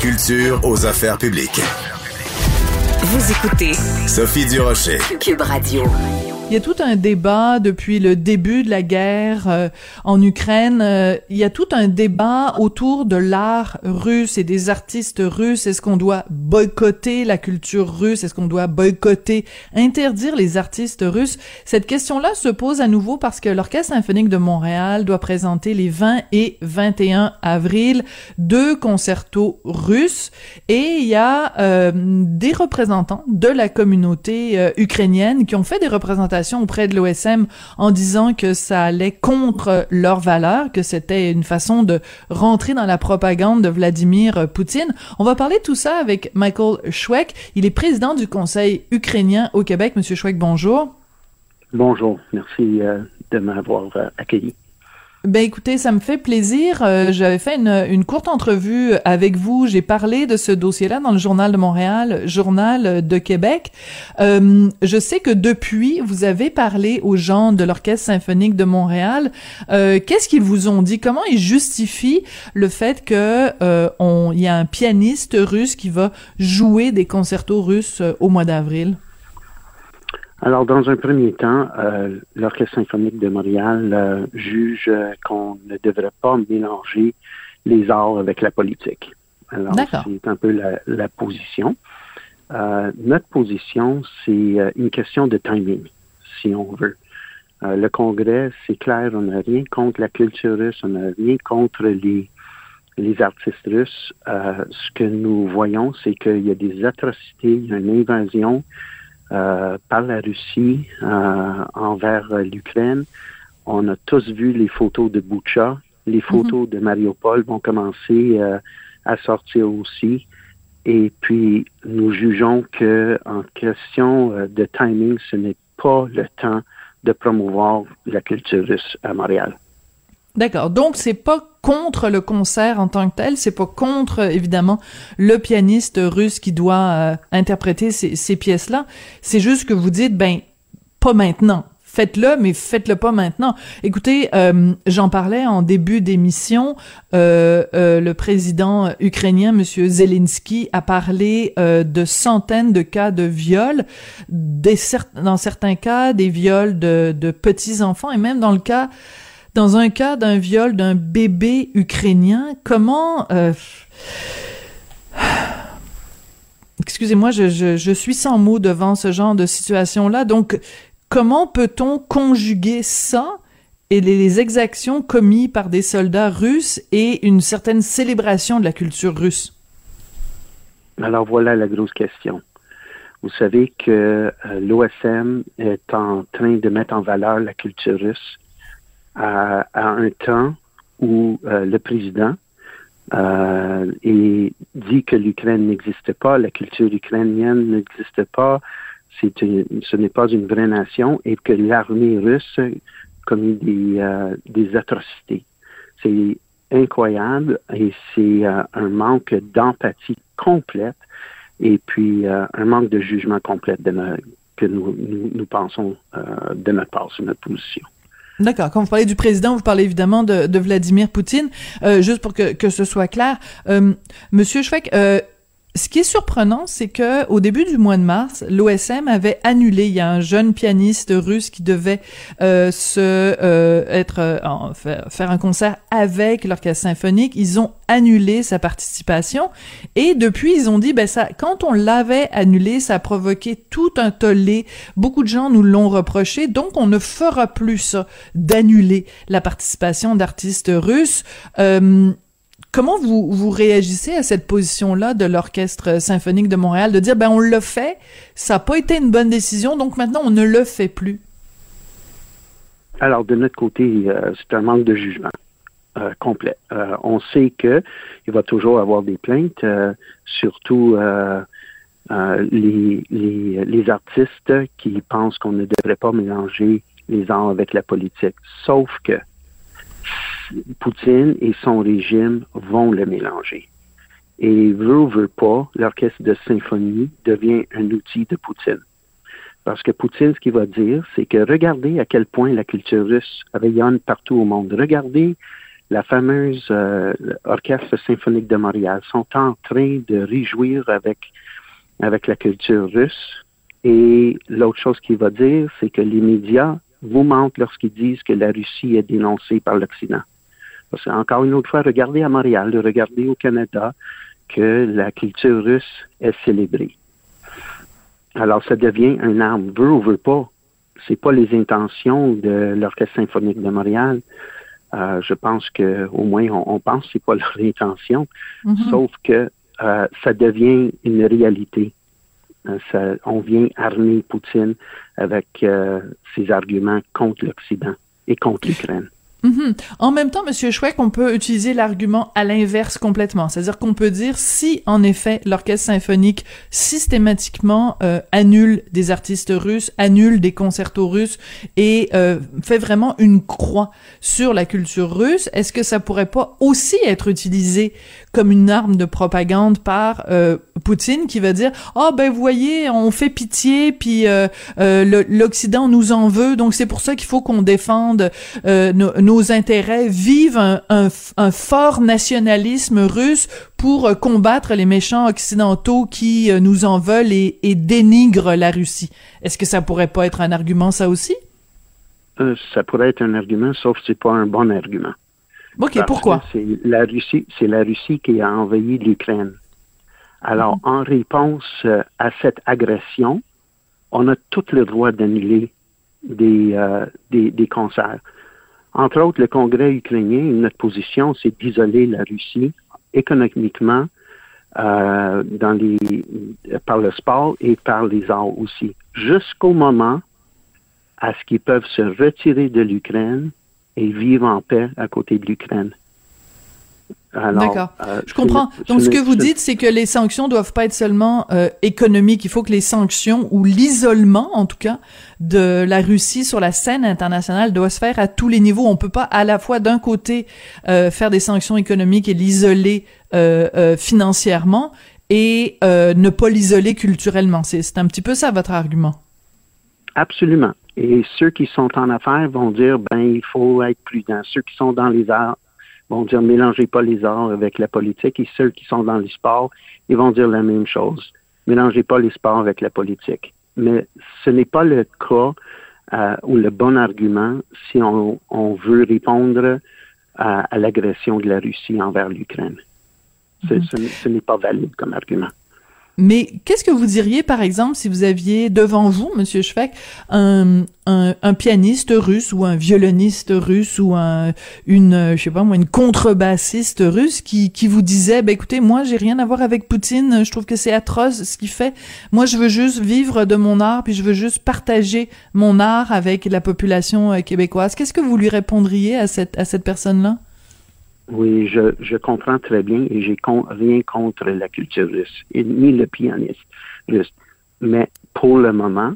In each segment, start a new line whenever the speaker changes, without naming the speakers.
Culture aux affaires publiques.
Vous écoutez
Sophie Durocher.
Cube Radio.
Il y a tout un débat depuis le début de la guerre euh, en Ukraine. Euh, il y a tout un débat autour de l'art russe et des artistes russes. Est-ce qu'on doit boycotter la culture russe? Est-ce qu'on doit boycotter, interdire les artistes russes? Cette question-là se pose à nouveau parce que l'Orchestre symphonique de Montréal doit présenter les 20 et 21 avril deux concertos russes et il y a euh, des représentants de la communauté ukrainienne qui ont fait des représentations auprès de l'OSM en disant que ça allait contre leurs valeurs, que c'était une façon de rentrer dans la propagande de Vladimir Poutine. On va parler de tout ça avec Michael Schweck. Il est président du Conseil ukrainien au Québec. Monsieur Schweck, bonjour.
Bonjour. Merci euh, de m'avoir euh, accueilli.
Ben écoutez, ça me fait plaisir. Euh, J'avais fait une, une, courte entrevue avec vous. J'ai parlé de ce dossier-là dans le Journal de Montréal, Journal de Québec. Euh, je sais que depuis, vous avez parlé aux gens de l'Orchestre symphonique de Montréal. Euh, Qu'est-ce qu'ils vous ont dit? Comment ils justifient le fait que euh, on, y a un pianiste russe qui va jouer des concertos russes au mois d'avril?
Alors, dans un premier temps, euh, l'Orchestre symphonique de Montréal euh, juge qu'on ne devrait pas mélanger les arts avec la politique. Alors, c'est un peu la, la position. Euh, notre position, c'est euh, une question de timing, si on veut. Euh, le Congrès, c'est clair, on n'a rien contre la culture russe, on n'a rien contre les, les artistes russes. ce que nous voyons, c'est qu'il y a des atrocités, il y a une invasion, euh, par la Russie euh, envers l'Ukraine. On a tous vu les photos de Boucha. Les photos de Mariupol vont commencer euh, à sortir aussi. Et puis, nous jugeons que, en question de timing, ce n'est pas le temps de promouvoir la culture russe à Montréal.
D'accord. Donc c'est pas contre le concert en tant que tel, c'est pas contre évidemment le pianiste russe qui doit euh, interpréter ces, ces pièces-là. C'est juste que vous dites ben pas maintenant. Faites-le, mais faites-le pas maintenant. Écoutez, euh, j'en parlais en début d'émission. Euh, euh, le président ukrainien, Monsieur Zelensky, a parlé de centaines de cas de viols, des, dans certains cas des viols de, de petits enfants, et même dans le cas dans un cas d'un viol d'un bébé ukrainien, comment... Euh, excusez-moi, je, suis sans mots devant ce genre de situation-là. Donc, comment peut-on conjuguer ça et les, les, exactions commises par des soldats russes et une certaine célébration de la culture russe?
Alors voilà la grosse question. Vous savez que euh, l'OSM est en train de mettre en valeur la culture russe à, à un temps où euh, le président euh, dit que l'Ukraine n'existe pas, la culture ukrainienne n'existe pas, c'est une, ce n'est pas une vraie nation et que l'armée russe commet des, euh, des atrocités. C'est incroyable et c'est euh, un manque d'empathie complète et puis euh, un manque de jugement complet de que nous, nous, nous pensons euh, de notre part sur notre position.
D'accord. Quand vous parlez du président, vous parlez évidemment de, Vladimir Poutine. Euh, juste pour que, que ce soit clair, euh, Monsieur Schweck, euh, ce qui est surprenant, c'est que au début du mois de mars, l'OSM avait annulé. Il y a un jeune pianiste russe qui devait euh, se euh, être euh, faire un concert avec l'orchestre symphonique. Ils ont annulé sa participation et depuis ils ont dit ben ça quand on l'avait annulé, ça a provoqué tout un tollé. Beaucoup de gens nous l'ont reproché, donc on ne fera plus ça d'annuler la participation d'artistes russes. Comment vous, vous réagissez à cette position-là de l'Orchestre symphonique de Montréal, de dire, ben on l'a fait, ça n'a pas été une bonne décision, donc maintenant on ne le fait plus?
Alors, de notre côté, euh, c'est un manque de jugement euh, complet. Euh, on sait que il va toujours avoir des plaintes, surtout les, les, artistes qui pensent qu'on ne devrait pas mélanger les arts avec la politique. Sauf que Poutine et son régime vont le mélanger. Et veut ou veut pas, l'orchestre de symphonie devient un outil de Poutine. Parce que Poutine, ce qu'il va dire, c'est que regardez à quel point la culture russe rayonne partout au monde. Regardez la fameuse euh, orchestre symphonique de Montréal sont en train de réjouir avec avec la culture russe. Et l'autre chose qu'il va dire, c'est que les médias vous mentent lorsqu'ils disent que la Russie est dénoncée par l'Occident. Parce qu'encore une autre fois, regardez à Montréal, regardez au Canada que la culture russe est célébrée. Alors, ça devient un arme, veut ou veut pas. C'est pas les intentions de l'Orchestre symphonique de Montréal. Euh, je pense que au moins on, pense que c'est pas leur intention, mm-hmm. sauf que euh, ça devient une réalité. Euh, ça, on vient armer Poutine avec ses arguments contre l'Occident et contre l'Ukraine.
Mhm. En même temps, Monsieur Schweck, on peut utiliser l'argument à l'inverse complètement. C'est-à-dire qu'on peut dire si, en effet, l'orchestre symphonique systématiquement euh, annule des artistes russes, annule des concertos russes et euh, fait vraiment une croix sur la culture russe, est-ce que ça pourrait pas aussi être utilisé comme une arme de propagande par euh, Poutine qui va dire oh ben vous voyez on fait pitié puis l'Occident nous en veut donc c'est pour ça qu'il faut qu'on défende nos nos intérêts, vivent un, fort nationalisme russe pour euh, combattre les méchants occidentaux qui euh, nous en veulent et, dénigrent la Russie. Est-ce que ça pourrait pas être un argument, ça aussi?
Euh, ça pourrait être un argument, sauf que c'est pas un bon argument.
OK, pourquoi?
C'est la Russie, c'est la Russie qui a envahi l'Ukraine. Alors, mhm. en réponse à cette agression, on a tout le droit d'annuler des, des, des concerts. Entre autres, le Congrès ukrainien, notre position, c'est d'isoler la Russie économiquement euh, dans les, par le sport et par les arts aussi, jusqu'au moment à ce qu'ils peuvent se retirer de l'Ukraine et vivre en paix à côté de l'Ukraine.
D'accord. Euh, je comprends. Donc, ce que vous dites, c'est que les sanctions doivent pas être seulement euh, économiques. Il faut que les sanctions ou l'isolement, en tout cas, de la Russie sur la scène internationale doit se faire à tous les niveaux. On peut pas à la fois d'un côté euh, faire des sanctions économiques et l'isoler financièrement et ne pas l'isoler culturellement. C'est un petit peu ça votre argument.
Absolument. Et ceux qui sont en affaires vont dire, ben, il faut être prudent. Ceux qui sont dans les arts vont dire mélangez pas les arts avec la politique et ceux qui sont dans les sports, ils vont dire la même chose. Mélangez pas les sports avec la politique. Mais ce n'est pas le cas euh, ou le bon argument si on, veut répondre à, l'agression de la Russie envers l'Ukraine. Mm-hmm. ce n'est pas valide comme argument.
Mais qu'est-ce que vous diriez, par exemple, si vous aviez devant vous, Monsieur Schweck, un, un, un, pianiste russe ou un violoniste russe ou un, une, je sais pas moi, une contrebassiste russe qui, qui vous disait, ben écoutez, moi, j'ai rien à voir avec Poutine, je trouve que c'est atroce ce qu'il fait. Moi, je veux juste vivre de mon art, puis je veux juste partager mon art avec la population euh, québécoise. Qu'est-ce que vous lui répondriez à cette, à cette personne-là?
Oui, je, je comprends très bien et j'ai rien contre la culture russe, et ni le pianiste russe. Mais pour le moment,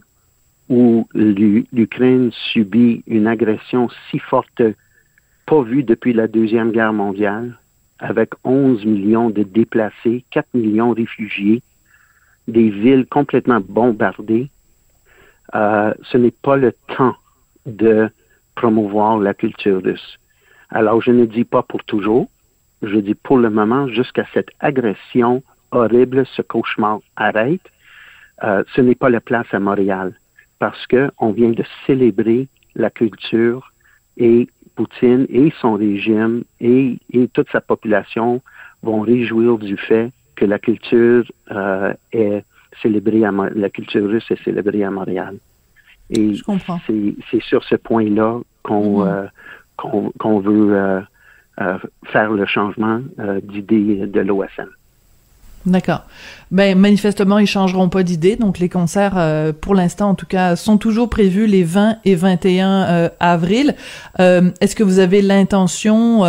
où l'Ukraine subit une agression si forte, pas vue depuis la Deuxième Guerre mondiale, avec 11 millions de déplacés, 4 millions de réfugiés, des villes complètement bombardées, euh, ce n'est pas le temps de promouvoir la culture russe. Alors, je ne dis pas pour toujours, je dis pour le moment, jusqu'à cette agression horrible, ce cauchemar arrête, euh, ce n'est pas la place à Montréal parce que on vient de célébrer la culture et Poutine et son régime et, toute sa population vont réjouir du fait que la culture euh, est célébrée à la culture russe est célébrée à Montréal. Et c'est sur ce point-là qu'on mm-hmm. euh, veut faire le changement d'idée de l'OSN.
D'accord. Ben manifestement, ils changeront pas d'idée. Donc les concerts, euh, pour l'instant en tout cas, sont toujours prévus les 20 et 21 euh, avril. Euh, est-ce que vous avez l'intention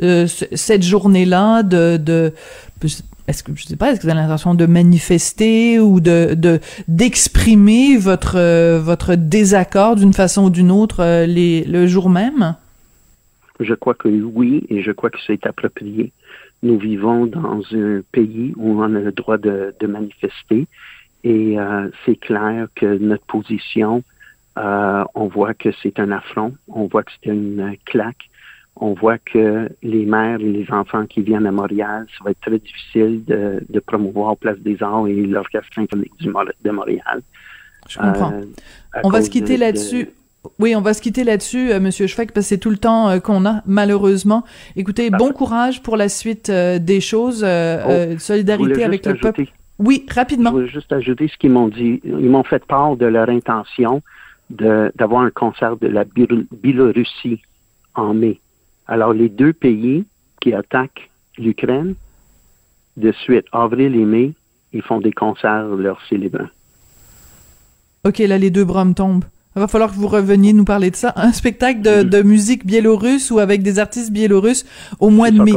cette journée-là de, de est-ce que je sais pas, est-ce que vous avez l'intention de manifester ou de d'exprimer votre votre désaccord d'une façon ou d'une autre le jour même?
Je crois que oui, et je crois que c'est approprié. Nous vivons dans un pays où on a le droit de, manifester et euh, c'est clair que notre position, euh, on voit que c'est un affront, on voit que c'est une claque, on voit que les mères et les enfants qui viennent à Montréal, ça va être très difficile de, de promouvoir Place des Arts et l'Orchestre symphonique de Montréal.
Je comprends. Euh, on va se quitter là-dessus. Oui, on va se quitter là-dessus, euh, Monsieur Schweck, parce que c'est tout le temps euh, qu'on a, malheureusement. Écoutez, bon courage pour la suite euh, des choses. Oh, solidarité avec le peuple. Oui, rapidement.
Je voulais juste ajouter ce qu'ils m'ont dit. Ils m'ont fait part de leur intention d'avoir un concert de la Biélorussie en mai. Alors, les deux pays qui attaquent l'Ukraine, de suite, avril et mai, ils font des concerts leur célébrant.
OK, là, les deux bras me tombent. Il va falloir que vous reveniez nous parler de ça. Un spectacle de, musique biélorusse ou avec des artistes biélorusses au mois de mai.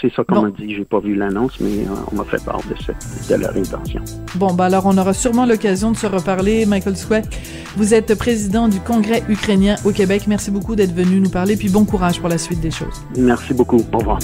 C'est ça qu'on m'a dit. J'ai pas vu l'annonce, mais euh, on m'a fait part de, de, leur intention.
Bon, bah alors on aura sûrement l'occasion de se reparler. Michael Sweat, vous êtes président du Congrès ukrainien au Québec. Merci beaucoup d'être venu nous parler, puis bon courage pour la suite des choses.
Merci beaucoup. Au revoir.